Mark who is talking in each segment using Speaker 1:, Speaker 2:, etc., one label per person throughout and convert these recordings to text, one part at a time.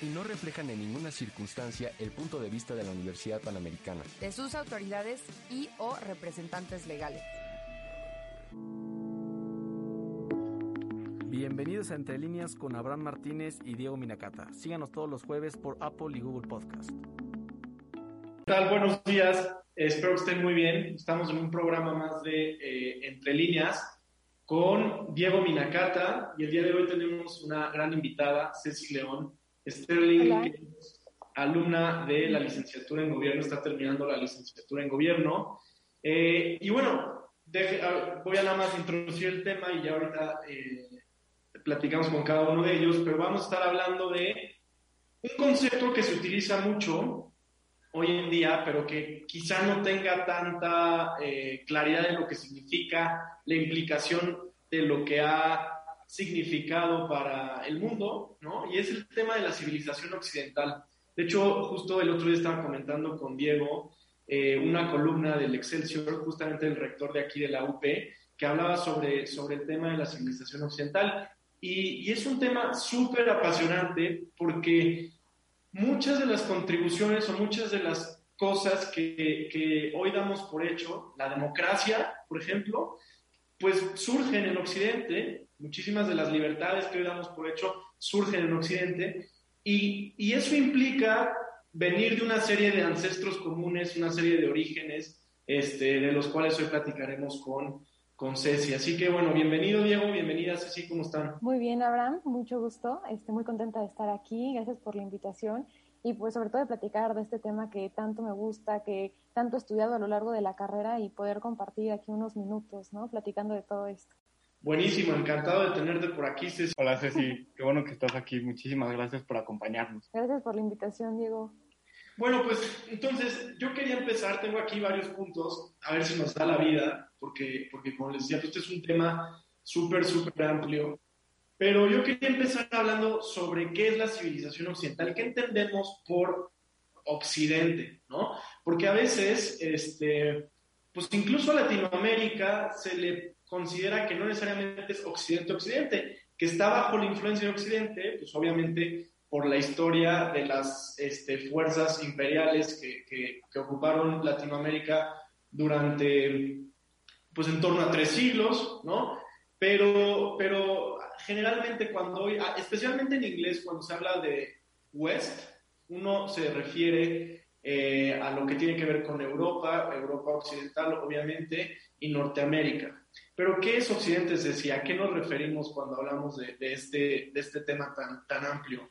Speaker 1: Y no reflejan en ninguna circunstancia el punto de vista de la Universidad Panamericana.
Speaker 2: De sus autoridades y o representantes legales.
Speaker 3: Bienvenidos a Entre Líneas con Abraham Martínez y Diego Minacata. Síganos todos los jueves por Apple y Google Podcast.
Speaker 4: ¿Qué tal? Buenos días. Espero que estén muy bien. Estamos en un programa más de eh, Entre Líneas con Diego Minacata y el día de hoy tenemos una gran invitada, Ceci León. Sterling, es alumna de la licenciatura en gobierno, está terminando la licenciatura en gobierno. Eh, y bueno, voy a nada más introducir el tema y ya ahorita eh, platicamos con cada uno de ellos, pero vamos a estar hablando de un concepto que se utiliza mucho hoy en día, pero que quizá no tenga tanta eh, claridad de lo que significa, la implicación de lo que ha significado para el mundo, ¿no? Y es el tema de la civilización occidental. De hecho, justo el otro día estaba comentando con Diego eh, una columna del Excelsior, justamente el rector de aquí de la UP, que hablaba sobre, sobre el tema de la civilización occidental. Y, es un tema súper apasionante porque muchas de las contribuciones o muchas de las cosas que, que hoy damos por hecho, la democracia, por ejemplo, pues surgen en Occidente Muchísimas de las libertades que hoy damos por hecho surgen en Occidente y, eso implica venir de una serie de ancestros comunes, una serie de orígenes, este, de los cuales hoy platicaremos con, con Ceci. Así que bueno, bienvenido Diego, bienvenida Ceci, ¿cómo están?
Speaker 5: Muy bien, Abraham, mucho gusto, estoy muy contenta de estar aquí, gracias por la invitación y pues sobre todo de platicar de este tema que tanto me gusta, que tanto he estudiado a lo largo de la carrera y poder compartir aquí unos minutos, ¿no? Platicando de todo esto.
Speaker 4: Buenísimo, encantado de tenerte por aquí, Ceci.
Speaker 6: Hola, Ceci, qué bueno que estás aquí. Muchísimas gracias por acompañarnos.
Speaker 5: Gracias por la invitación, Diego.
Speaker 4: Bueno, pues entonces yo quería empezar, tengo aquí varios puntos, a ver si nos da la vida, porque, porque como les decía, pues, este es un tema súper, súper amplio. Pero yo quería empezar hablando sobre qué es la civilización occidental, qué entendemos por Occidente, ¿no? Porque a veces, este, pues incluso a Latinoamérica se le considera que no necesariamente es Occidente-Occidente, que está bajo la influencia de Occidente, pues obviamente por la historia de las este, fuerzas imperiales que, que, ocuparon Latinoamérica durante, pues en torno a tres siglos, ¿no? Pero, pero generalmente cuando, especialmente en inglés, cuando se habla de West, uno se refiere eh, a lo que tiene que ver con Europa, Europa occidental, obviamente, y Norteamérica. Pero, ¿qué es Occidente? decía, ¿a qué nos referimos cuando hablamos de, este, de este tema tan, tan amplio?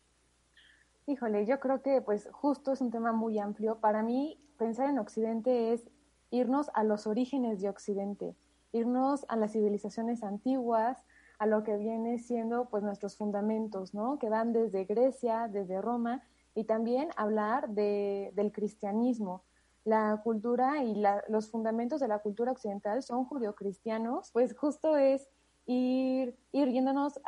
Speaker 5: Híjole, yo creo que pues justo es un tema muy amplio. Para mí, pensar en Occidente es irnos a los orígenes de Occidente, irnos a las civilizaciones antiguas, a lo que viene siendo pues nuestros fundamentos, ¿no? Que van desde Grecia, desde Roma, y también hablar de, del cristianismo, la cultura y los fundamentos de la cultura occidental son judio-cristianos, pues justo es ir, ir yéndonos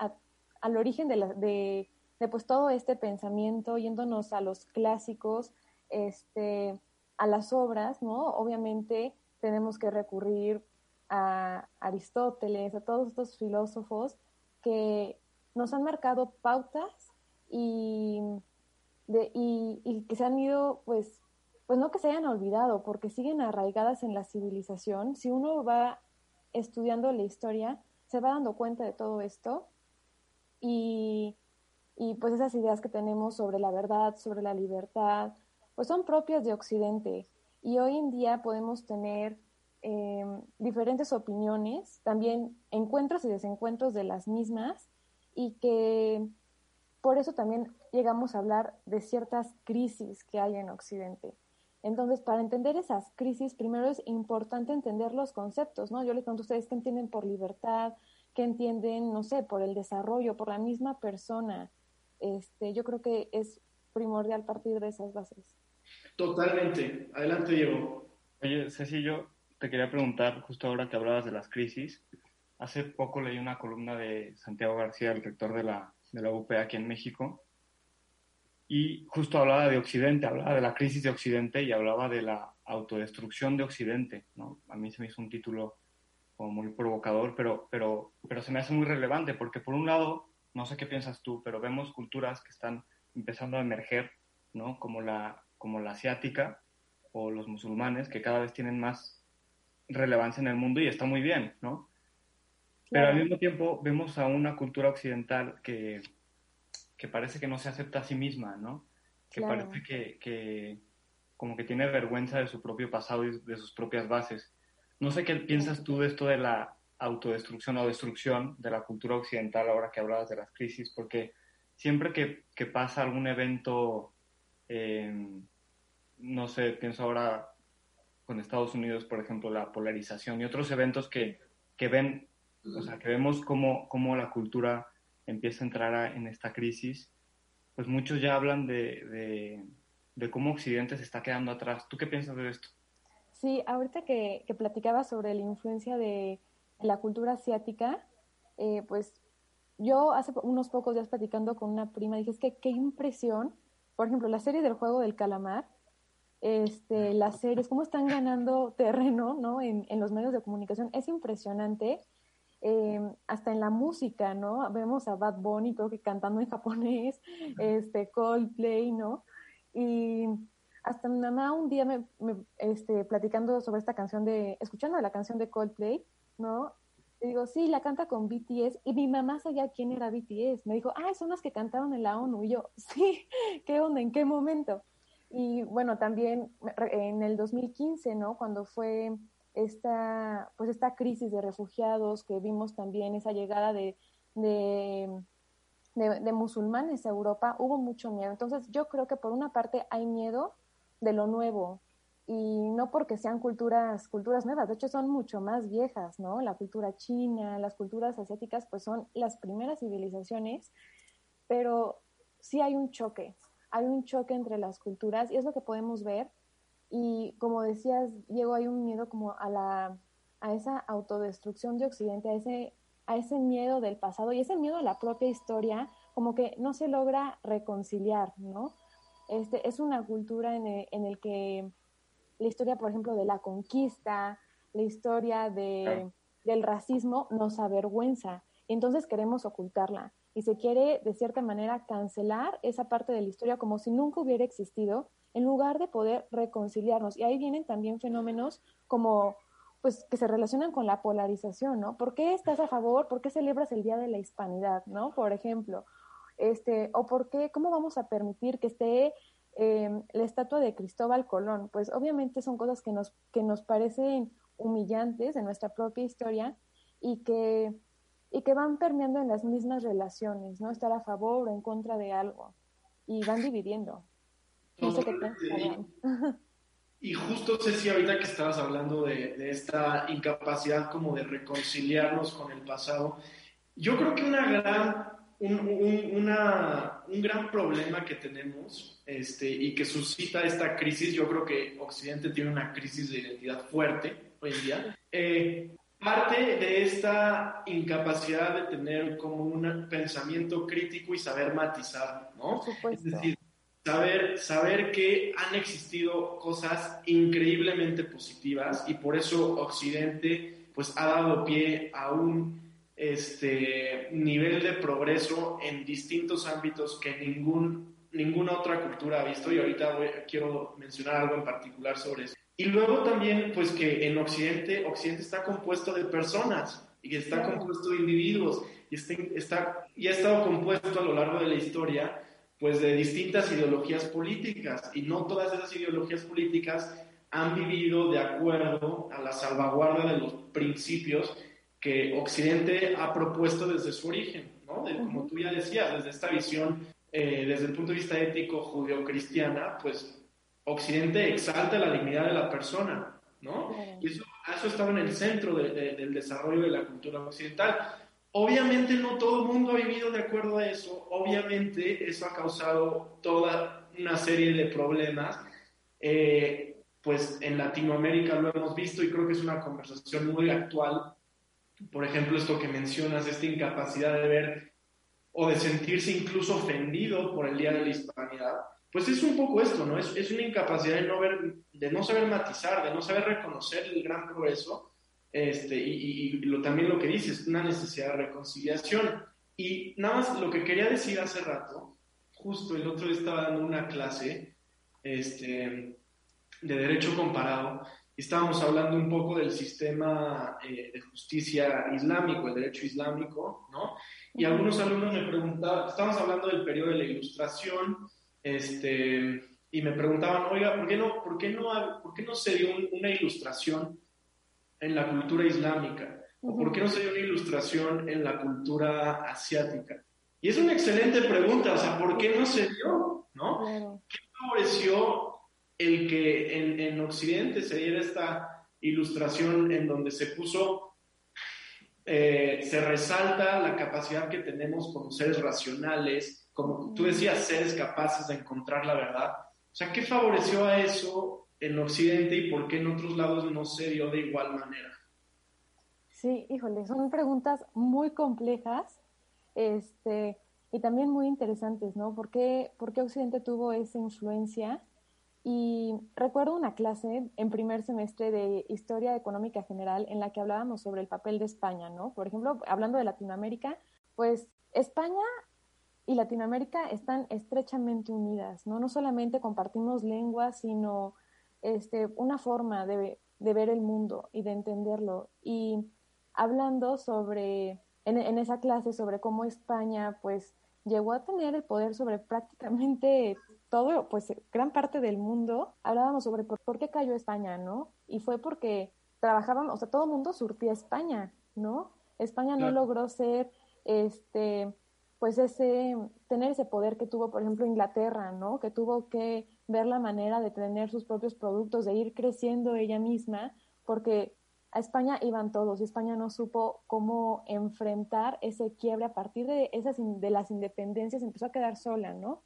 Speaker 5: al origen de, la, de, pues todo este pensamiento, yéndonos a los clásicos, este, a las obras, ¿no? Obviamente tenemos que recurrir a Aristóteles, a todos estos filósofos que nos han marcado pautas y, de, y, y que se han ido pues pues no que se hayan olvidado, porque siguen arraigadas en la civilización. Si uno va estudiando la historia, se va dando cuenta de todo esto y, y pues esas ideas que tenemos sobre la verdad, sobre la libertad, pues son propias de Occidente. Y hoy en día podemos tener eh, diferentes opiniones, también encuentros y desencuentros de las mismas, y que por eso también llegamos a hablar de ciertas crisis que hay en Occidente. Entonces, para entender esas crisis, primero es importante entender los conceptos, ¿no? Yo les pregunto a ustedes qué entienden por libertad, qué entienden, no sé, por el desarrollo, por la misma persona. Este, yo creo que es primordial partir de esas bases.
Speaker 4: Totalmente. Adelante, Diego.
Speaker 6: Oye, Ceci, yo te quería preguntar, justo ahora que hablabas de las crisis, hace poco leí una columna de Santiago García, el rector de la, de la UP aquí en México, y justo hablaba de Occidente, hablaba de la crisis de Occidente y hablaba de la autodestrucción de Occidente, ¿no? A mí se me hizo un título como muy provocador, pero, pero, pero se me hace muy relevante porque por un lado, no sé qué piensas tú, pero vemos culturas que están empezando a emerger, ¿no? Como la, como la asiática o los musulmanes, que cada vez tienen más relevancia en el mundo y está muy bien, ¿no? Pero al mismo tiempo vemos a una cultura occidental que, que parece que no se acepta a sí misma, ¿no? Que parece que, que, como que tiene vergüenza de su propio pasado y de sus propias bases. No sé qué piensas tú de esto de la autodestrucción o destrucción de la cultura occidental ahora que hablabas de las crisis, porque siempre que, que pasa algún evento, eh, no sé, pienso ahora con Estados Unidos, por ejemplo, la polarización y otros eventos que, que ven, o sea, que vemos cómo, cómo la cultura empieza a entrar en esta crisis, pues muchos ya hablan de, de, cómo Occidente se está quedando atrás. ¿Tú qué piensas de esto?
Speaker 5: Sí, ahorita que, que platicaba sobre la influencia de la cultura asiática, eh, pues yo hace unos pocos días platicando con una prima dije, es que qué impresión, por ejemplo, la serie del juego del calamar, este, las series, cómo están ganando terreno ¿no? en, en los medios de comunicación, es impresionante Em, hasta en la música, ¿no? Vemos a Bad Bunny, creo que cantando en japonés, este, Coldplay, ¿no? Y hasta mi mamá un día me, este, platicando sobre esta canción de, escuchando la canción de Coldplay, ¿no? Digo, sí, la canta con BTS. Y mi mamá sabía quién era BTS. Me dijo, ah, son los que cantaron en la ONU. Y yo, sí, ¿qué onda? ¿En qué momento? Y bueno, también en el 2015, ¿no? Cuando fue esta, pues esta crisis de refugiados que vimos también, esa llegada de, de, de, musulmanes a Europa, hubo mucho miedo. Entonces yo creo que por una parte hay miedo de lo nuevo y no porque sean culturas, culturas nuevas, de hecho son mucho más viejas, ¿no? La cultura china, las culturas asiáticas, pues son las primeras civilizaciones, pero sí hay un choque, hay un choque entre las culturas y es lo que podemos ver y como decías, Diego, hay un miedo como a la a esa autodestrucción de Occidente, a ese, a ese miedo del pasado y ese miedo a la propia historia, como que no se logra reconciliar, ¿no? Este, es una cultura en el, en el que la historia, por ejemplo, de la conquista, la historia de, del racismo nos avergüenza. Entonces queremos ocultarla y se quiere, de cierta manera, cancelar esa parte de la historia como si nunca hubiera existido en lugar de poder reconciliarnos. Y ahí vienen también fenómenos como pues que se relacionan con la polarización, ¿no? ¿Por qué estás a favor? ¿Por qué celebras el Día de la Hispanidad, ¿no? Por ejemplo, este, o por qué, ¿cómo vamos a permitir que esté em, la estatua de Cristóbal Colón? Pues obviamente son cosas que nos, que nos parecen humillantes en nuestra propia historia y que, y que van permeando en las mismas relaciones, ¿no? Estar a favor o en contra de algo y van dividiendo.
Speaker 4: Y justo, Ceci, ahorita que estabas hablando de, esta incapacidad como de reconciliarnos con el pasado, yo creo que una gran, un, una, un gran problema que tenemos este, y que suscita esta crisis, yo creo que Occidente tiene una crisis de identidad fuerte hoy en día, eh, parte de esta incapacidad de tener como un pensamiento crítico y saber matizar, ¿no? Es decir, saber, saber que han existido cosas increíblemente positivas y por eso Occidente pues ha dado pie a un este, nivel de progreso en distintos ámbitos que ningún, ninguna otra cultura ha visto. Y ahorita quiero mencionar algo en particular sobre eso. Y luego también pues que en Occidente, Occidente está compuesto de personas y está compuesto de individuos. Y, este, está, y ha estado compuesto a lo largo de la historia pues de distintas ideologías políticas y no todas esas ideologías políticas han vivido de acuerdo a la salvaguarda de los principios que Occidente ha propuesto desde su origen, ¿no? como tú ya decías, desde esta visión, eh, desde el punto de vista ético judeocristiana, pues Occidente exalta la dignidad de la persona, ¿no? Y eso, eso estaba en el centro del desarrollo de la cultura occidental. Obviamente no todo el mundo ha vivido de acuerdo a eso, obviamente eso ha causado toda una serie de problemas, eh, pues en Latinoamérica lo hemos visto y creo que es una conversación muy actual. Por ejemplo, esto que mencionas, esta incapacidad de ver o de sentirse incluso ofendido por el Día de la Hispanidad, pues es un poco esto, ¿no? Es, es una incapacidad de no, ver, de no saber matizar, de no saber reconocer el gran progreso este, y, y lo, también lo que dices, una necesidad de reconciliación. Y nada más lo que quería decir hace rato, justo el otro día estaba dando una clase este, de derecho comparado y estábamos hablando un poco del sistema eh, de justicia islámico, el derecho islámico, ¿no? Y algunos alumnos me preguntaban, estábamos hablando del periodo de la ilustración, este, y me preguntaban, oiga, ¿por qué no, por qué no, por qué no se dio una ilustración en la cultura islámica? ¿O por qué no se dio una ilustración en la cultura asiática? Y es una excelente pregunta, o sea, ¿por qué no se dio? ¿no? ¿Qué favoreció el que en, en, Occidente se diera esta ilustración en donde se puso, eh, se resalta la capacidad que tenemos como seres racionales, como tú decías, seres capaces de encontrar la verdad? O sea, ¿qué favoreció a eso en Occidente y por qué en otros lados no se dio de igual manera?
Speaker 5: Sí, híjole, son preguntas muy complejas este, y también muy interesantes, ¿no? ¿Por qué, ¿Por qué Occidente tuvo esa influencia? Y recuerdo una clase en primer semestre de Historia Económica General en la que hablábamos sobre el papel de España, ¿no? Por ejemplo, hablando de Latinoamérica, pues España y Latinoamérica están estrechamente unidas, ¿no? No solamente compartimos lenguas, sino este, una forma de, de ver el mundo y de entenderlo. Y hablando sobre, en, en, esa clase sobre cómo España pues llegó a tener el poder sobre prácticamente todo, pues gran parte del mundo, hablábamos sobre por, por qué cayó España, ¿no? Y fue porque trabajaban, o sea, todo el mundo surtía España, ¿no? España claro. no logró ser, este, pues ese, tener ese poder que tuvo, por ejemplo, Inglaterra, ¿no? Que tuvo que ver la manera de tener sus propios productos, de ir creciendo ella misma, porque a España iban todos y España no supo cómo enfrentar ese quiebre a partir de esas de las independencias empezó a quedar sola, ¿no?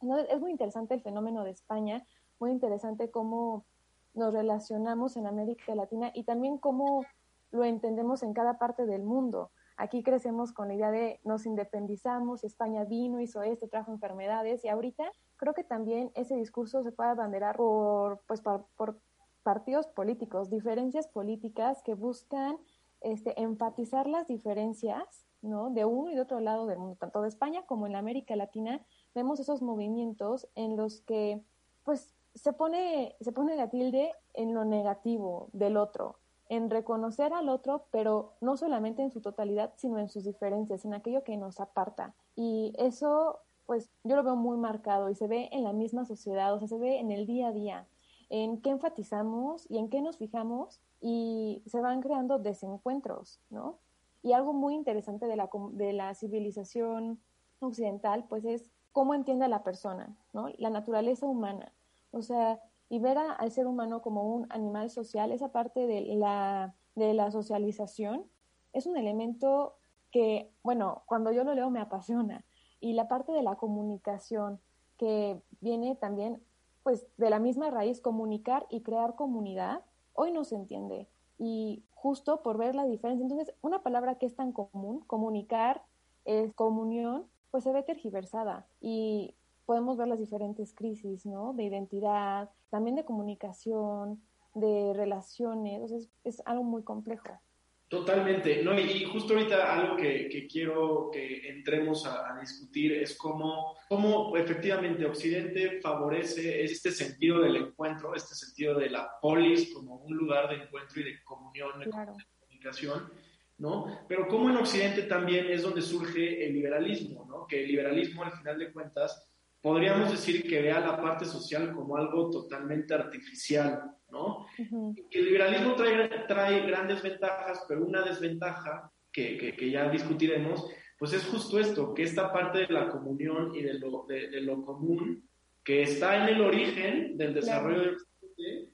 Speaker 5: Entonces, es muy interesante el fenómeno de España, muy interesante cómo nos relacionamos en América Latina y también cómo lo entendemos en cada parte del mundo. Aquí crecemos con la idea de nos independizamos, España vino, hizo esto, trajo enfermedades y ahorita creo que también ese discurso se puede abanderar por, pues, por, por partidos políticos, diferencias políticas que buscan este, enfatizar las diferencias ¿no? de uno y de otro lado del mundo, tanto de España como en la América Latina, vemos esos movimientos en los que pues se pone, se pone la tilde en lo negativo del otro, en reconocer al otro, pero no solamente en su totalidad, sino en sus diferencias, en aquello que nos aparta. Y eso, pues yo lo veo muy marcado y se ve en la misma sociedad, o sea, se ve en el día a día en qué enfatizamos y en qué nos fijamos y se van creando desencuentros, ¿no? Y algo muy interesante de la, de la civilización occidental, pues es cómo entiende la persona, ¿no? La naturaleza humana. O sea, y ver a, al ser humano como un animal social, esa parte de la, de la socialización, es un elemento que, bueno, cuando yo lo leo me apasiona. Y la parte de la comunicación, que viene también pues de la misma raíz comunicar y crear comunidad, hoy no se entiende. Y justo por ver la diferencia, entonces una palabra que es tan común, comunicar, es comunión, pues se ve tergiversada y podemos ver las diferentes crisis, ¿no? De identidad, también de comunicación, de relaciones, entonces es algo muy complejo.
Speaker 4: Totalmente, no, y justo ahorita algo que, que quiero que entremos a, a, discutir es cómo, cómo efectivamente Occidente favorece este sentido del encuentro, este sentido de la polis como un lugar de encuentro y de comunión, claro. comunicación, ¿no? Pero cómo en Occidente también es donde surge el liberalismo, ¿no? Que el liberalismo al final de cuentas podríamos decir que vea la parte social como algo totalmente artificial, ¿no? Uh -huh. El liberalismo trae, trae, grandes ventajas, pero una desventaja que, que, que, ya discutiremos, pues es justo esto, que esta parte de la comunión y de lo, de, de lo común, que está en el origen del desarrollo claro. del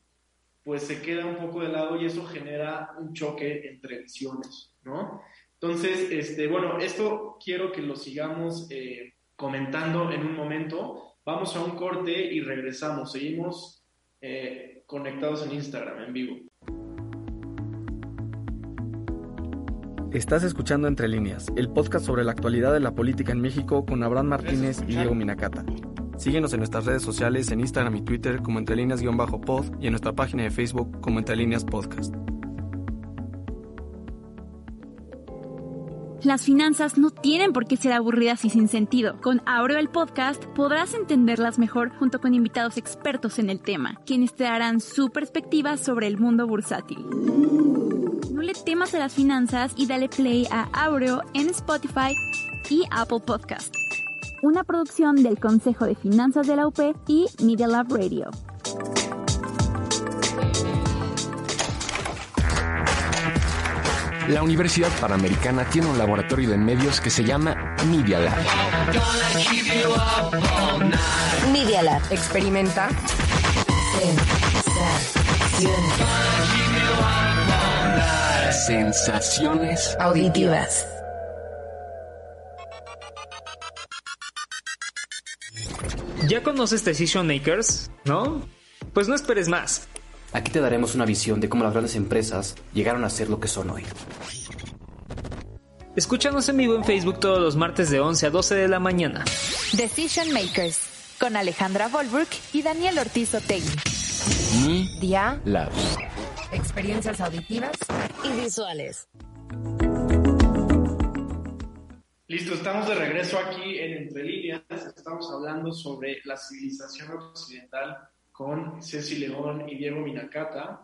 Speaker 4: pues se queda un poco de lado y eso genera un choque entre visiones, ¿no? Entonces, este, bueno, esto quiero que lo sigamos eh, comentando en un momento. Vamos a un corte y regresamos. Seguimos eh, conectados en Instagram en vivo.
Speaker 3: Estás escuchando Entre líneas, el podcast sobre la actualidad de la política en México con Abraham Martínez y Diego Minacata. Síguenos en nuestras redes sociales en Instagram y Twitter como Entre líneas-pod y en nuestra página de Facebook como Entre líneas podcast.
Speaker 7: Las finanzas no tienen por qué ser aburridas y sin sentido. Con Aureo el podcast podrás entenderlas mejor junto con invitados expertos en el tema, quienes te darán su perspectiva sobre el mundo bursátil. No le temas a las finanzas y dale play a Aureo en Spotify y Apple Podcast. Una producción del Consejo de Finanzas de la UP y Media Lab Radio.
Speaker 1: La Universidad Panamericana tiene un laboratorio de medios que se llama Media Lab.
Speaker 8: Media Lab.
Speaker 2: Experimenta.
Speaker 1: Sensaciones
Speaker 8: Auditivas.
Speaker 9: ¿Ya conoces Decision Makers? ¿No? Pues no esperes más.
Speaker 10: Aquí te daremos una visión de cómo las grandes empresas llegaron a ser lo que son hoy.
Speaker 9: Escúchanos en vivo en Facebook todos los martes de 11 a 12 de la mañana.
Speaker 2: Decision Makers. Con Alejandra Volbrook y Daniel Ortiz Otegui.
Speaker 1: Media Lab.
Speaker 2: Experiencias auditivas
Speaker 8: y visuales.
Speaker 4: Listo, estamos de regreso aquí en Entre Líneas. Estamos hablando sobre la civilización occidental con Ceci León y Diego Minacata.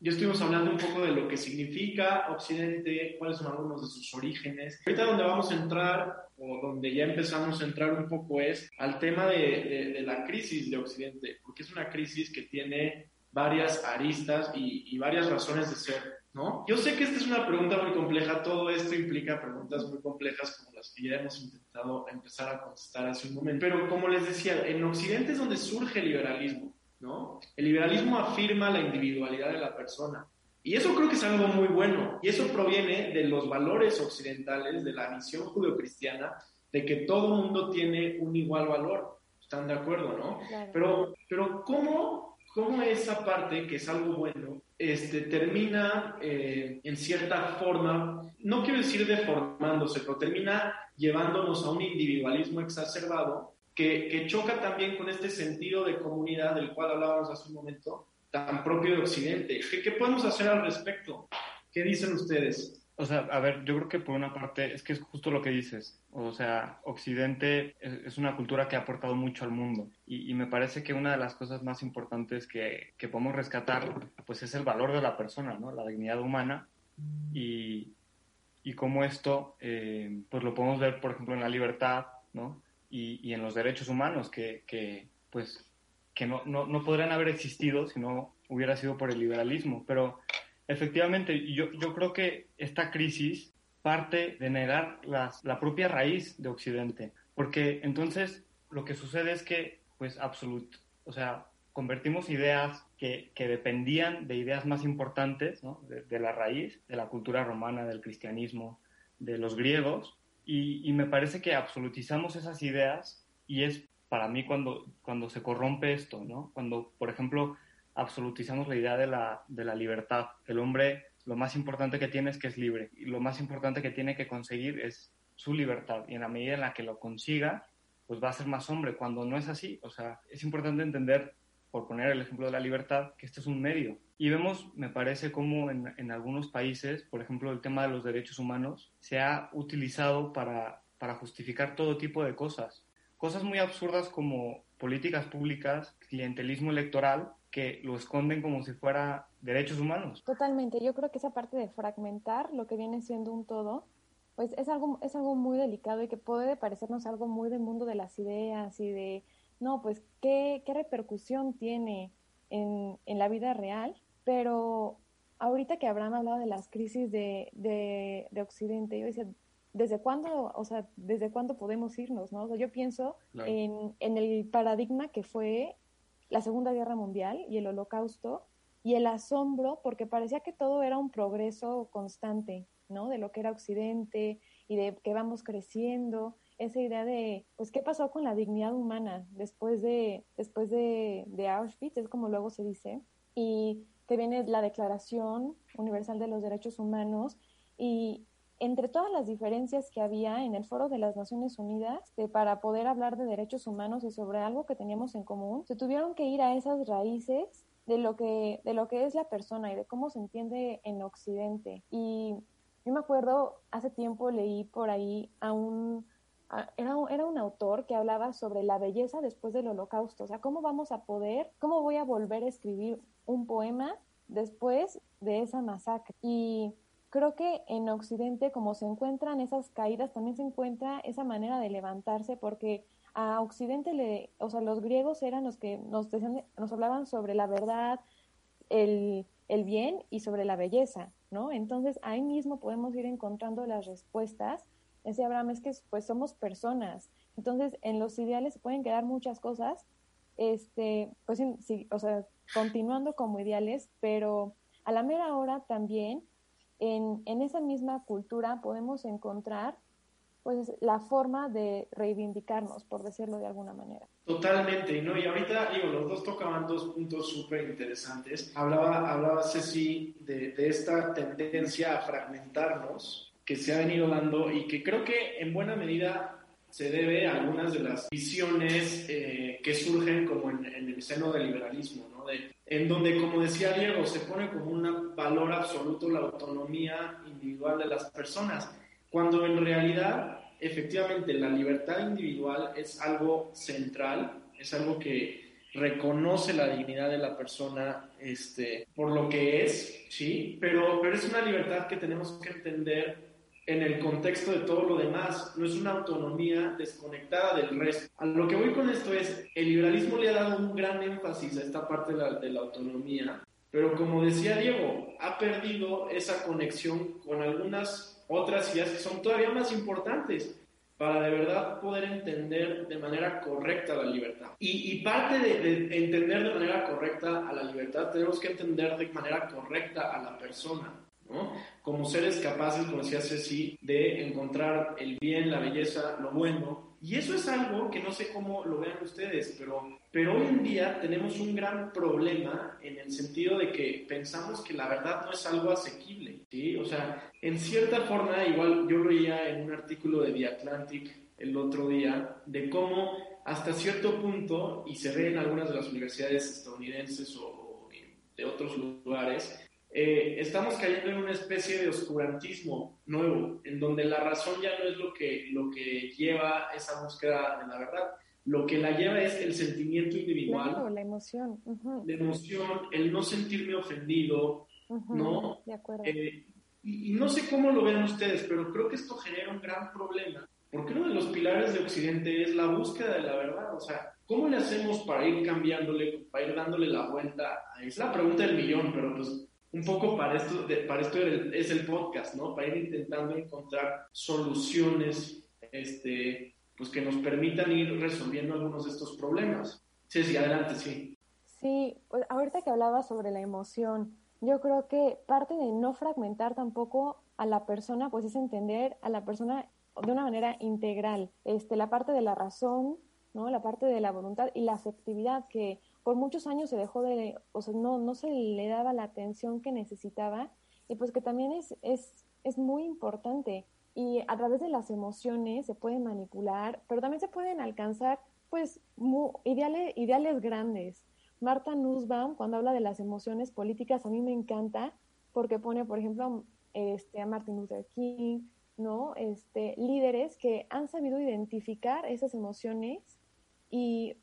Speaker 4: Ya estuvimos hablando un poco de lo que significa Occidente, cuáles son algunos de sus orígenes. Ahorita donde vamos a entrar, o donde ya empezamos a entrar un poco, es al tema de, la crisis de Occidente, porque es una crisis que tiene varias aristas y, y, varias razones de ser, ¿no? Yo sé que esta es una pregunta muy compleja, todo esto implica preguntas muy complejas como las que ya hemos intentado empezar a contestar hace un momento, pero como les decía, en Occidente es donde surge el liberalismo, ¿no? El liberalismo afirma la individualidad de la persona. Y eso creo que es algo muy bueno. Y eso proviene de los valores occidentales, de la visión judeocristiana, de que todo mundo tiene un igual valor. ¿Están de acuerdo, no?
Speaker 5: Claro.
Speaker 4: Pero, pero ¿cómo, cómo esa parte, que es algo bueno, este, termina eh, en cierta forma, no quiero decir deformándose, pero termina llevándonos a un individualismo exacerbado que, que, choca también con este sentido de comunidad del cual hablábamos hace un momento, tan propio de Occidente. ¿Qué, qué podemos hacer al respecto? ¿Qué dicen ustedes?
Speaker 6: O sea, a ver, yo creo que por una parte es que es justo lo que dices. O sea, Occidente es, una cultura que ha aportado mucho al mundo. Y, y, me parece que una de las cosas más importantes que, que podemos rescatar, pues es el valor de la persona, ¿no? La dignidad humana. Y, y cómo esto, eh, pues lo podemos ver, por ejemplo, en la libertad, ¿no? Y, y en los derechos humanos que, que pues, que no, no, no, podrían haber existido si no hubiera sido por el liberalismo. Pero efectivamente, yo, yo creo que esta crisis parte de negar las, la propia raíz de Occidente, porque entonces lo que sucede es que, pues, absoluto, o sea, convertimos ideas que, que dependían de ideas más importantes, ¿no? de, de la raíz, de la cultura romana, del cristianismo, de los griegos, y, y, me parece que absolutizamos esas ideas y es para mí cuando, cuando se corrompe esto, ¿no? Cuando, por ejemplo, absolutizamos la idea de la, de la libertad. El hombre lo más importante que tiene es que es libre y lo más importante que tiene que conseguir es su libertad y en la medida en la que lo consiga, pues va a ser más hombre. Cuando no es así, o sea, es importante entender, por poner el ejemplo de la libertad, que este es un medio. Y vemos, me parece, como en, en, algunos países, por ejemplo, el tema de los derechos humanos, se ha utilizado para, para justificar todo tipo de cosas. Cosas muy absurdas como políticas públicas, clientelismo electoral, que lo esconden como si fuera derechos humanos.
Speaker 5: Totalmente. Yo creo que esa parte de fragmentar lo que viene siendo un todo, pues es algo, es algo muy delicado y que puede parecernos algo muy del mundo de las ideas y de, no, pues, ¿qué, qué repercusión tiene en, en la vida real? Pero ahorita que Abraham hablaba de las crisis de, de, de Occidente, yo decía, ¿desde cuándo, o sea, desde cuándo podemos irnos, no? O sea, yo pienso claro. en, en el paradigma que fue la Segunda Guerra Mundial y el Holocausto y el asombro porque parecía que todo era un progreso constante, ¿no? De lo que era Occidente y de que vamos creciendo, esa idea de, pues, ¿qué pasó con la dignidad humana después de, después de, Auschwitz? Es como luego se dice. y que viene la Declaración Universal de los Derechos Humanos y entre todas las diferencias que había en el foro de las Naciones Unidas para poder hablar de derechos humanos y sobre algo que teníamos en común, se tuvieron que ir a esas raíces de lo que de lo que es la persona y de cómo se entiende en Occidente. Y yo me acuerdo hace tiempo leí por ahí a un era, era un autor que hablaba sobre la belleza después del holocausto, o sea, cómo vamos a poder, cómo voy a volver a escribir un poema después de esa masacre. Y creo que en Occidente, como se encuentran esas caídas, también se encuentra esa manera de levantarse, porque a Occidente, le, o sea, los griegos eran los que nos, decían, nos hablaban sobre la verdad, el, el bien y sobre la belleza, ¿no? Entonces ahí mismo podemos ir encontrando las respuestas. Ese Abraham es que pues somos personas. Entonces en los ideales se pueden quedar muchas cosas, este, pues o sea, continuando como ideales, pero a la mera hora también en, en esa misma cultura podemos encontrar pues la forma de reivindicarnos, por decirlo de alguna manera.
Speaker 4: Totalmente, ¿no? Y ahorita, digo, los dos tocaban dos puntos súper interesantes. Hablaba, hablaba Ceci de, de, esta tendencia a fragmentarnos que se ha venido dando y que creo que en buena medida se debe a algunas de las visiones eh, que surgen como en, en, el seno del liberalismo, ¿no? De, en donde, como decía Diego, se pone como un valor absoluto la autonomía individual de las personas, cuando en realidad, efectivamente, la libertad individual es algo central, es algo que reconoce la dignidad de la persona este, por lo que es, ¿sí? Pero, pero es una libertad que tenemos que entender en el contexto de todo lo demás, no es una autonomía desconectada del resto. A lo que voy con esto es, el liberalismo le ha dado un gran énfasis a esta parte de la, de la autonomía, pero como decía Diego, ha perdido esa conexión con algunas otras ideas que son todavía más importantes para de verdad poder entender de manera correcta la libertad. Y, y parte de, de, entender de manera correcta a la libertad, tenemos que entender de manera correcta a la persona. ¿No? Como seres capaces, como decía Ceci, de encontrar el bien, la belleza, lo bueno. Y eso es algo que no sé cómo lo vean ustedes, pero, pero hoy en día tenemos un gran problema en el sentido de que pensamos que la verdad no es algo asequible, ¿sí? O sea, en cierta forma, igual yo leía en un artículo de The Atlantic el otro día, de cómo hasta cierto punto, y se ve en algunas de las universidades estadounidenses o de otros lugares, eh, estamos cayendo en una especie de oscurantismo nuevo, en donde la razón ya no es lo que, lo que lleva esa búsqueda de la verdad. Lo que la lleva es el sentimiento individual.
Speaker 5: Claro, la emoción. Uh -huh.
Speaker 4: La emoción, el no sentirme ofendido, uh -huh. ¿no?
Speaker 5: De acuerdo.
Speaker 4: Eh, y, y, no sé cómo lo ven ustedes, pero creo que esto genera un gran problema. Porque uno de los pilares de Occidente es la búsqueda de la verdad. O sea, ¿cómo le hacemos para ir cambiándole, para ir dándole la vuelta? Es la pregunta del millón, pero pues un poco para esto, para esto es el podcast, ¿no? Para ir intentando encontrar soluciones este, pues que nos permitan ir resolviendo algunos de estos problemas. Sí, sí, adelante, sí.
Speaker 5: Sí, pues ahorita que hablaba sobre la emoción, yo creo que parte de no fragmentar tampoco a la persona, pues es entender a la persona de una manera integral. Este, la parte de la razón, ¿no? La parte de la voluntad y la afectividad que por muchos años se dejó de, o sea, no, no se le daba la atención que necesitaba y pues que también es, es, es muy importante y a través de las emociones se pueden manipular, pero también se pueden alcanzar pues muy, ideales, ideales grandes. Marta Nussbaum, cuando habla de las emociones políticas, a mí me encanta porque pone, por ejemplo, este, a Martin Luther King, ¿no? Este, líderes que han sabido identificar esas emociones y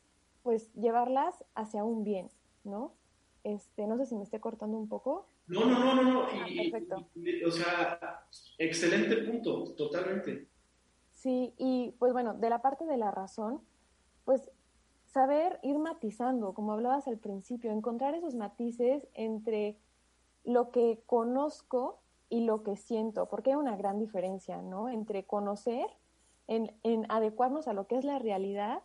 Speaker 5: pues llevarlas hacia un bien, ¿no? Este, no sé si me esté cortando un poco.
Speaker 4: No, no, no, no, no. Ah, y, perfecto. Y, o sea, excelente punto, totalmente.
Speaker 5: Sí, y pues bueno, de la parte de la razón, pues saber ir matizando, como hablabas al principio, encontrar esos matices entre lo que conozco y lo que siento, porque hay una gran diferencia, ¿no? Entre conocer, en, en adecuarnos a lo que es la realidad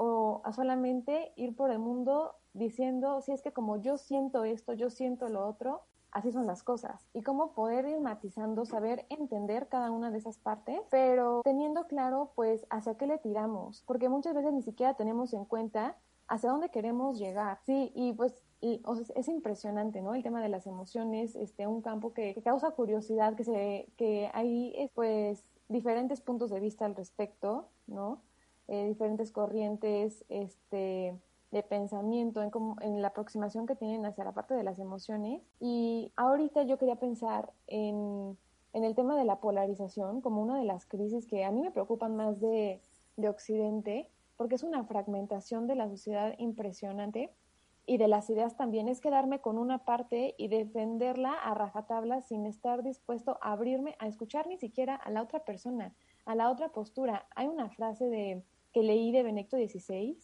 Speaker 5: o a solamente ir por el mundo diciendo, si es que como yo siento esto, yo siento lo otro, así son las cosas. Y cómo poder ir matizando, saber entender cada una de esas partes, pero teniendo claro, pues, hacia qué le tiramos, porque muchas veces ni siquiera tenemos en cuenta hacia dónde queremos llegar. Sí, y pues es impresionante, ¿no? El tema de las emociones, este, un campo que, causa curiosidad, que se, que hay, pues, diferentes puntos de vista al respecto, ¿no? Eh, diferentes corrientes, este, de pensamiento, en, en la aproximación que tienen hacia la parte de las emociones. Y ahorita yo quería pensar en, en el tema de la polarización como una de las crisis que a mí me preocupan más de, de Occidente, porque es una fragmentación de la sociedad impresionante y de las ideas también es quedarme con una parte y defenderla a rajatabla sin estar dispuesto a abrirme a escuchar ni siquiera a la otra persona, a la otra postura. Hay una frase de que leí de Benecto XVI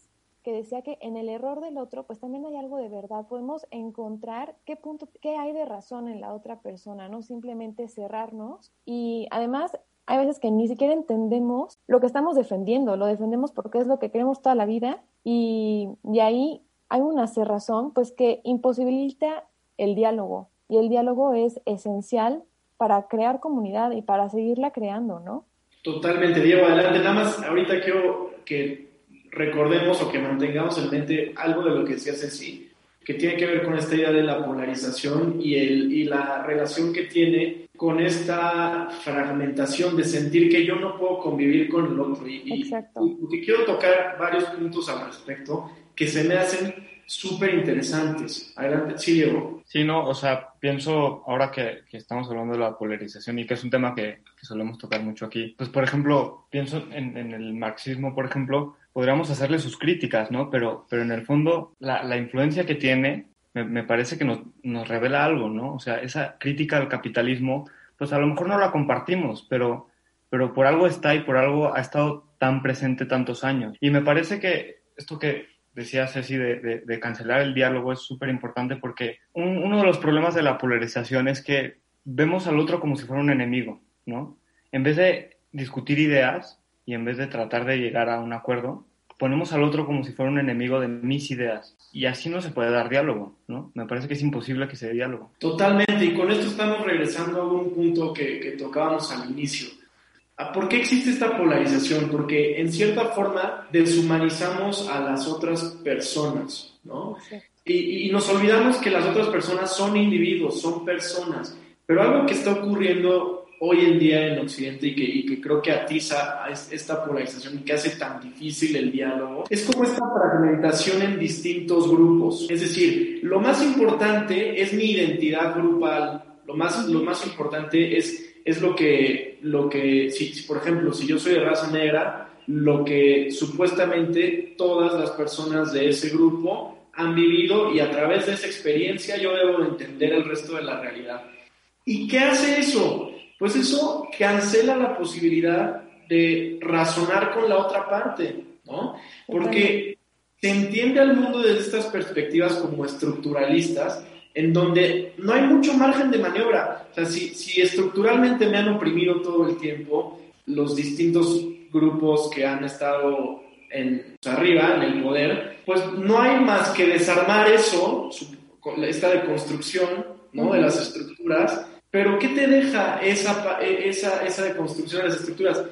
Speaker 5: que decía que en el error del otro pues también hay algo de verdad, podemos encontrar qué punto qué hay de razón en la otra persona, no simplemente cerrarnos y además hay veces que ni siquiera entendemos lo que estamos defendiendo, lo defendemos porque es lo que queremos toda la vida y de ahí hay una cerrazón pues que imposibilita el diálogo y el diálogo es esencial para crear comunidad y para seguirla creando, ¿no?
Speaker 4: Totalmente, Diego, adelante. Nada más ahorita quiero que recordemos o que mantengamos en mente algo de lo que decía Ceci, que tiene que ver con esta idea de la polarización y, el, y la relación que tiene con esta fragmentación de sentir que yo no puedo convivir con el otro. Y, Exacto. y, quiero tocar varios puntos al respecto que se me hacen súper interesantes. Adelante, sí, Diego.
Speaker 6: Sí, no, o sea, pienso ahora que, que, estamos hablando de la polarización y que es un tema que, que solemos tocar mucho aquí, pues por ejemplo, pienso en, en, el marxismo, por ejemplo, podríamos hacerle sus críticas, ¿no? Pero, pero en el fondo, la, la influencia que tiene me, me parece que nos, nos, revela algo, ¿no? O sea, esa crítica al capitalismo, pues a lo mejor no la compartimos, pero, pero por algo está y por algo ha estado tan presente tantos años. Y me parece que esto que decía Ceci de, de, cancelar el diálogo es súper importante porque uno de los problemas de la polarización es que vemos al otro como si fuera un enemigo, ¿no? En vez de discutir ideas y en vez de tratar de llegar a un acuerdo, ponemos al otro como si fuera un enemigo de mis ideas. Y así no se puede dar diálogo, ¿no? Me parece que es imposible que se dé diálogo.
Speaker 4: Totalmente, y con esto estamos regresando a un punto que, que tocábamos al inicio ¿Por qué existe esta polarización? Porque en cierta forma deshumanizamos a las otras personas, ¿no? Y, nos olvidamos que las otras personas son individuos, son personas. Pero algo que está ocurriendo hoy en día en Occidente y que, y que creo que atiza esta polarización y que hace tan difícil el diálogo, es como esta fragmentación en distintos grupos. Es decir, lo más importante es mi identidad grupal, lo más, lo más importante es es lo que, lo que si, por ejemplo, si yo soy de raza negra, lo que supuestamente todas las personas de ese grupo han vivido y a través de esa experiencia yo debo entender el resto de la realidad. ¿Y qué hace eso? Pues eso cancela la posibilidad de razonar con la otra parte, ¿no? Porque se entiende al mundo desde estas perspectivas como estructuralistas, en donde no hay mucho margen de maniobra. O sea, si, si estructuralmente me han oprimido todo el tiempo los distintos grupos que han estado en, pues, arriba, en el poder, pues no hay más que desarmar eso, esta deconstrucción ¿no? de las estructuras. Pero ¿qué te deja esa, esa, esa deconstrucción de las estructuras?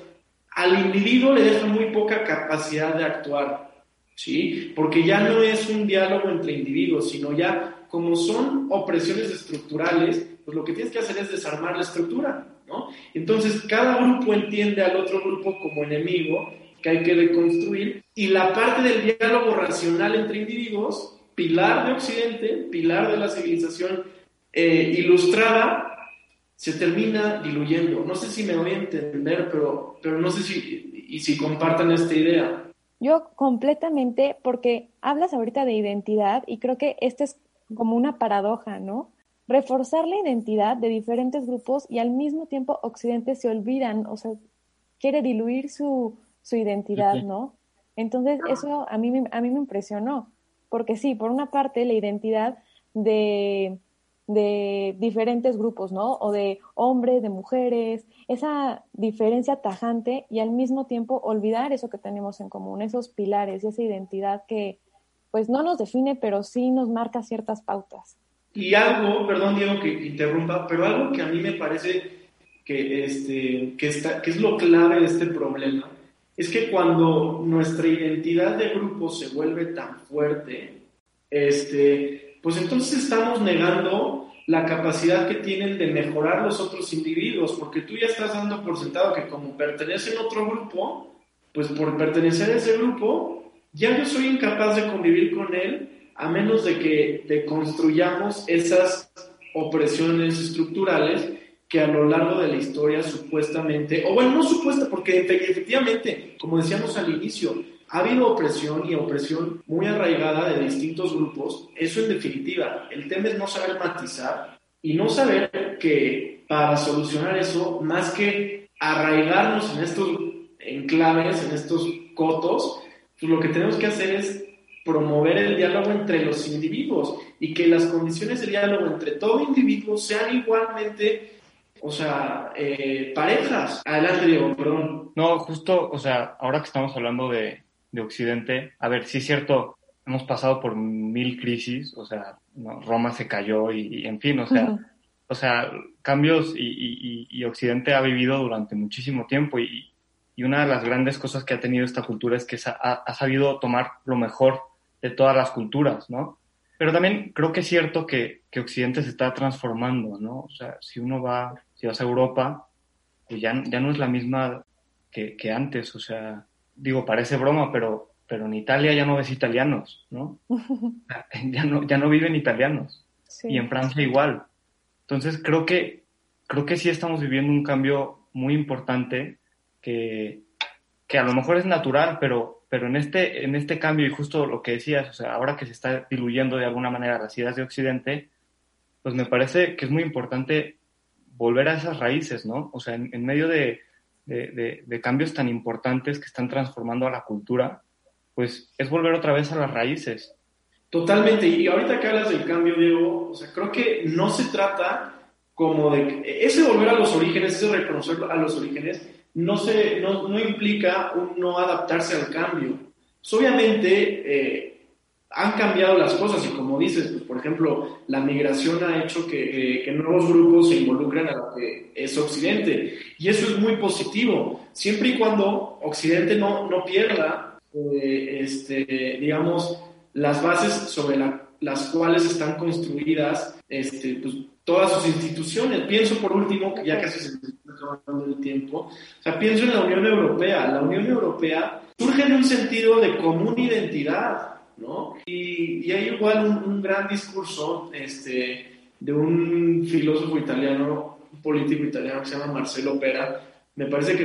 Speaker 4: Al individuo le deja muy poca capacidad de actuar, ¿sí? Porque ya no es un diálogo entre individuos, sino ya como son opresiones estructurales, pues lo que tienes que hacer es desarmar la estructura, ¿no? Entonces, cada grupo entiende al otro grupo como enemigo que hay que deconstruir y la parte del diálogo racional entre individuos, pilar de Occidente, pilar de la civilización eh, ilustrada, se termina diluyendo. No sé si me voy a entender, pero, pero no sé si, y si compartan esta idea.
Speaker 5: Yo completamente, porque hablas ahorita de identidad y creo que este es como una paradoja, ¿no? Reforzar la identidad de diferentes grupos y al mismo tiempo Occidente se olvidan, o sea, quiere diluir su, su identidad, ¿no? Entonces, eso a mí, a mí me impresionó, porque sí, por una parte, la identidad de, de diferentes grupos, ¿no? O de hombres, de mujeres, esa diferencia tajante y al mismo tiempo olvidar eso que tenemos en común, esos pilares y esa identidad que, pues no nos define, pero sí nos marca ciertas pautas.
Speaker 4: Y algo, perdón Diego que interrumpa, pero algo que a mí me parece que, este, que, está, que es lo clave de este problema, es que cuando nuestra identidad de grupo se vuelve tan fuerte, este, pues entonces estamos negando la capacidad que tienen de mejorar los otros individuos, porque tú ya estás dando por sentado que como pertenecen a otro grupo, pues por pertenecer a ese grupo, ya yo soy incapaz de convivir con él a menos de que de construyamos esas opresiones estructurales que a lo largo de la historia supuestamente, o bueno, no supuesta, porque efectivamente, como decíamos al inicio, ha habido opresión y opresión muy arraigada de distintos grupos. Eso en definitiva, el tema es no saber matizar y no saber que para solucionar eso, más que arraigarnos en estos enclaves, en estos cotos, pues lo que tenemos que hacer es promover el diálogo entre los individuos y que las condiciones de diálogo entre todo individuo sean igualmente, o sea, eh, parejas. Adelante, Diego, perdón.
Speaker 6: No, justo, o sea, ahora que estamos hablando de, de Occidente, a ver, sí es cierto, hemos pasado por mil crisis, o sea, Roma se cayó y, en fin, o sea, o sea, cambios y, y, Occidente ha vivido durante muchísimo tiempo y, una de las grandes cosas que ha tenido esta cultura es que ha, ha, sabido tomar lo mejor de todas las culturas, ¿no? Pero también creo que es cierto que, que Occidente se está transformando, ¿no? O sea, si uno va, si vas a Europa, pues ya, ya no es la misma que, que antes, o sea, digo, parece broma, pero, pero en Italia ya no ves italianos, ¿no? ya no, ya no viven italianos. Y en Francia igual. Entonces creo que, creo que sí estamos viviendo un cambio muy importante que, que a lo mejor es natural, pero, pero en, este, en este cambio, y justo lo que decías, o sea, ahora que se está diluyendo de alguna manera las ideas de Occidente, pues me parece que es muy importante volver a esas raíces, ¿no? O sea, en medio de, de, cambios tan importantes que están transformando a la cultura, pues es volver otra vez a las raíces.
Speaker 4: Totalmente, y ahorita que hablas del cambio, Diego, o sea, creo que no se trata como de... Ese volver a los orígenes, ese reconocer a los orígenes, no, se, no, no implica un no adaptarse al cambio. Pues obviamente, eh, han cambiado las cosas y como dices, pues, por ejemplo, la migración ha hecho que, que, nuevos grupos se involucren a lo que es Occidente y eso es muy positivo, siempre y cuando Occidente no, no pierda, eh, este, digamos, las bases sobre las cuales están construidas este, pues, todas sus instituciones. Pienso por último, que ya casi se me está acabando el tiempo, o sea, pienso en la Unión Europea. La Unión Europea surge en un sentido de común identidad ¿no? Y, hay igual un, gran discurso este, de un filósofo italiano, un político italiano que se llama Marcelo Pera, me parece que,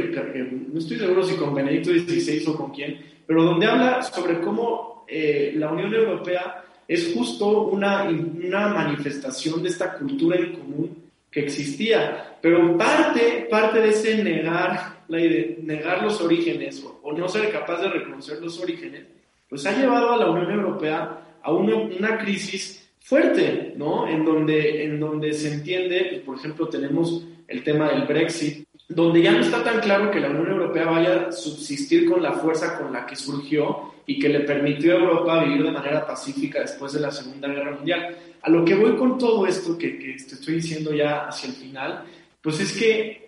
Speaker 4: no estoy seguro si con Benedicto XVI o con quién, pero donde habla sobre cómo eh, la Unión Europea es justo una, una manifestación de esta cultura en común que existía, pero parte, parte de ese negar, la, negar los orígenes o no ser capaz de reconocer los orígenes, pues ha llevado a la Unión Europea a una, crisis fuerte, ¿no? En donde, en donde se entiende, pues, por ejemplo, tenemos el tema del Brexit, donde ya no está tan claro que la Unión Europea vaya a subsistir con la fuerza con la que surgió y que le permitió a Europa vivir de manera pacífica después de la Segunda Guerra Mundial. A lo que voy con todo esto que, que te estoy diciendo ya hacia el final, pues es que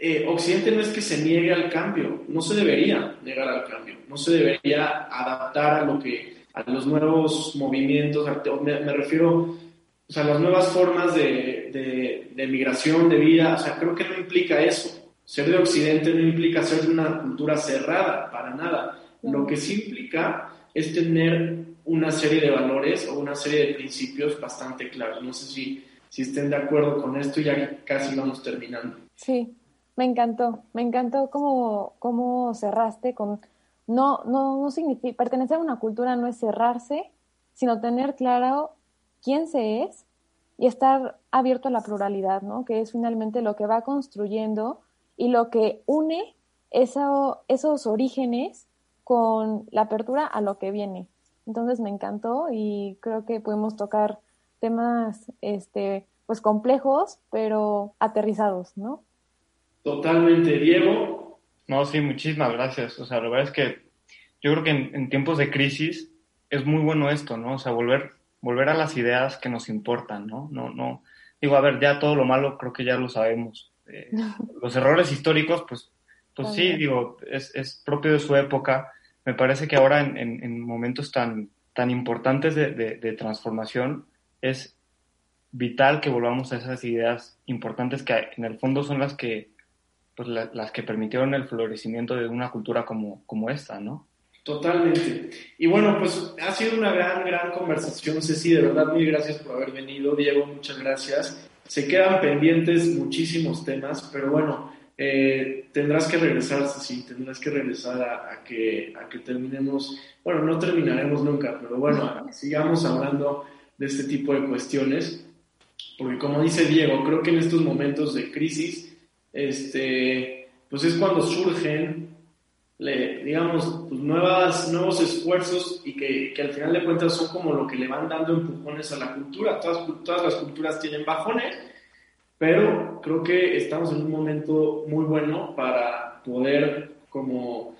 Speaker 4: eh, Occidente no es que se niegue al cambio, no se debería negar al cambio, no se debería adaptar a lo que a los nuevos movimientos, me, refiero a las nuevas formas de, de, migración, de vida, o sea, creo que no implica eso. Ser de Occidente no implica ser de una cultura cerrada, para nada. Lo que sí implica es tener una serie de valores o una serie de principios bastante claros. No sé si, si estén de acuerdo con esto, ya casi vamos terminando.
Speaker 5: Sí, me encantó, me encantó cómo, cómo cerraste con, no, no, no significa, pertenecer a una cultura no es cerrarse, sino tener claro quién se es y estar abierto a la pluralidad, ¿no? Que es finalmente lo que va construyendo y lo que une eso, esos orígenes con la apertura a lo que viene. Entonces me encantó y creo que pudimos tocar temas, este, pues complejos, pero aterrizados, ¿no?
Speaker 4: Totalmente, Diego.
Speaker 6: No, sí, muchísimas gracias. O sea, la verdad es que yo creo que en, tiempos de crisis es muy bueno esto, ¿no? O sea, volver, volver a las ideas que nos importan, ¿no? No, no. Digo, a ver, ya todo lo malo creo que ya lo sabemos. Eh, los errores históricos, pues, pues sí, digo, es, es, propio de su época. Me parece que ahora en, en, momentos tan, tan importantes de transformación, es vital que volvamos a esas ideas importantes que en el fondo son las que, pues, las que permitieron el florecimiento de una cultura como, como esta, ¿no?
Speaker 4: Totalmente. Y bueno, pues ha sido una gran, gran conversación, Ceci. De verdad, mil gracias por haber venido. Diego, muchas gracias. Se quedan pendientes muchísimos temas, pero bueno, eh, tendrás que regresar, Ceci, tendrás que regresar a, que, a que terminemos, bueno, no terminaremos nunca, pero bueno, sigamos hablando de este tipo de cuestiones, porque como dice Diego, creo que en estos momentos de crisis, este, pues es cuando surgen le, digamos, pues nuevas, nuevos esfuerzos y que, que, al final de cuentas son como lo que le van dando empujones a la cultura. Todas, todas las culturas tienen bajones, pero creo que estamos en un momento muy bueno para poder como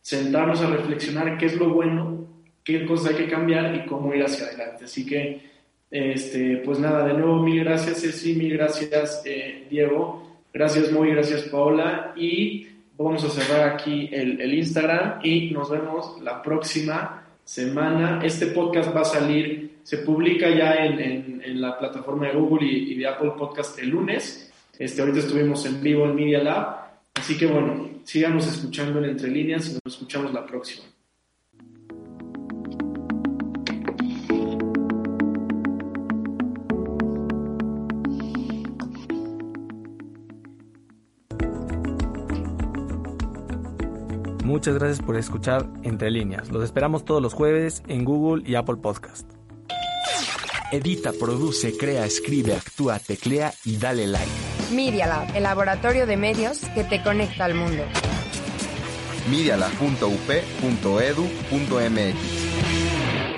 Speaker 4: sentarnos a reflexionar qué es lo bueno, qué cosas hay que cambiar y cómo ir hacia adelante. Así que, este, pues nada, de nuevo mil gracias Ceci, mil gracias eh, Diego, gracias muy gracias Paola y Vamos a cerrar aquí el, Instagram y nos vemos la próxima semana. Este podcast va a salir, se publica ya en, la plataforma de Google y, de Apple Podcast el lunes. Este, ahorita estuvimos en vivo en Media Lab. Así que bueno, síganos escuchando en Entre Líneas y nos escuchamos la próxima.
Speaker 3: Muchas gracias por escuchar Entre Líneas. Los esperamos todos los jueves en Google y Apple Podcast.
Speaker 1: Edita, produce, crea, escribe, actúa, teclea y dale like.
Speaker 8: Media Lab, el laboratorio de medios que te conecta al mundo.
Speaker 11: medialab.up.edu.mx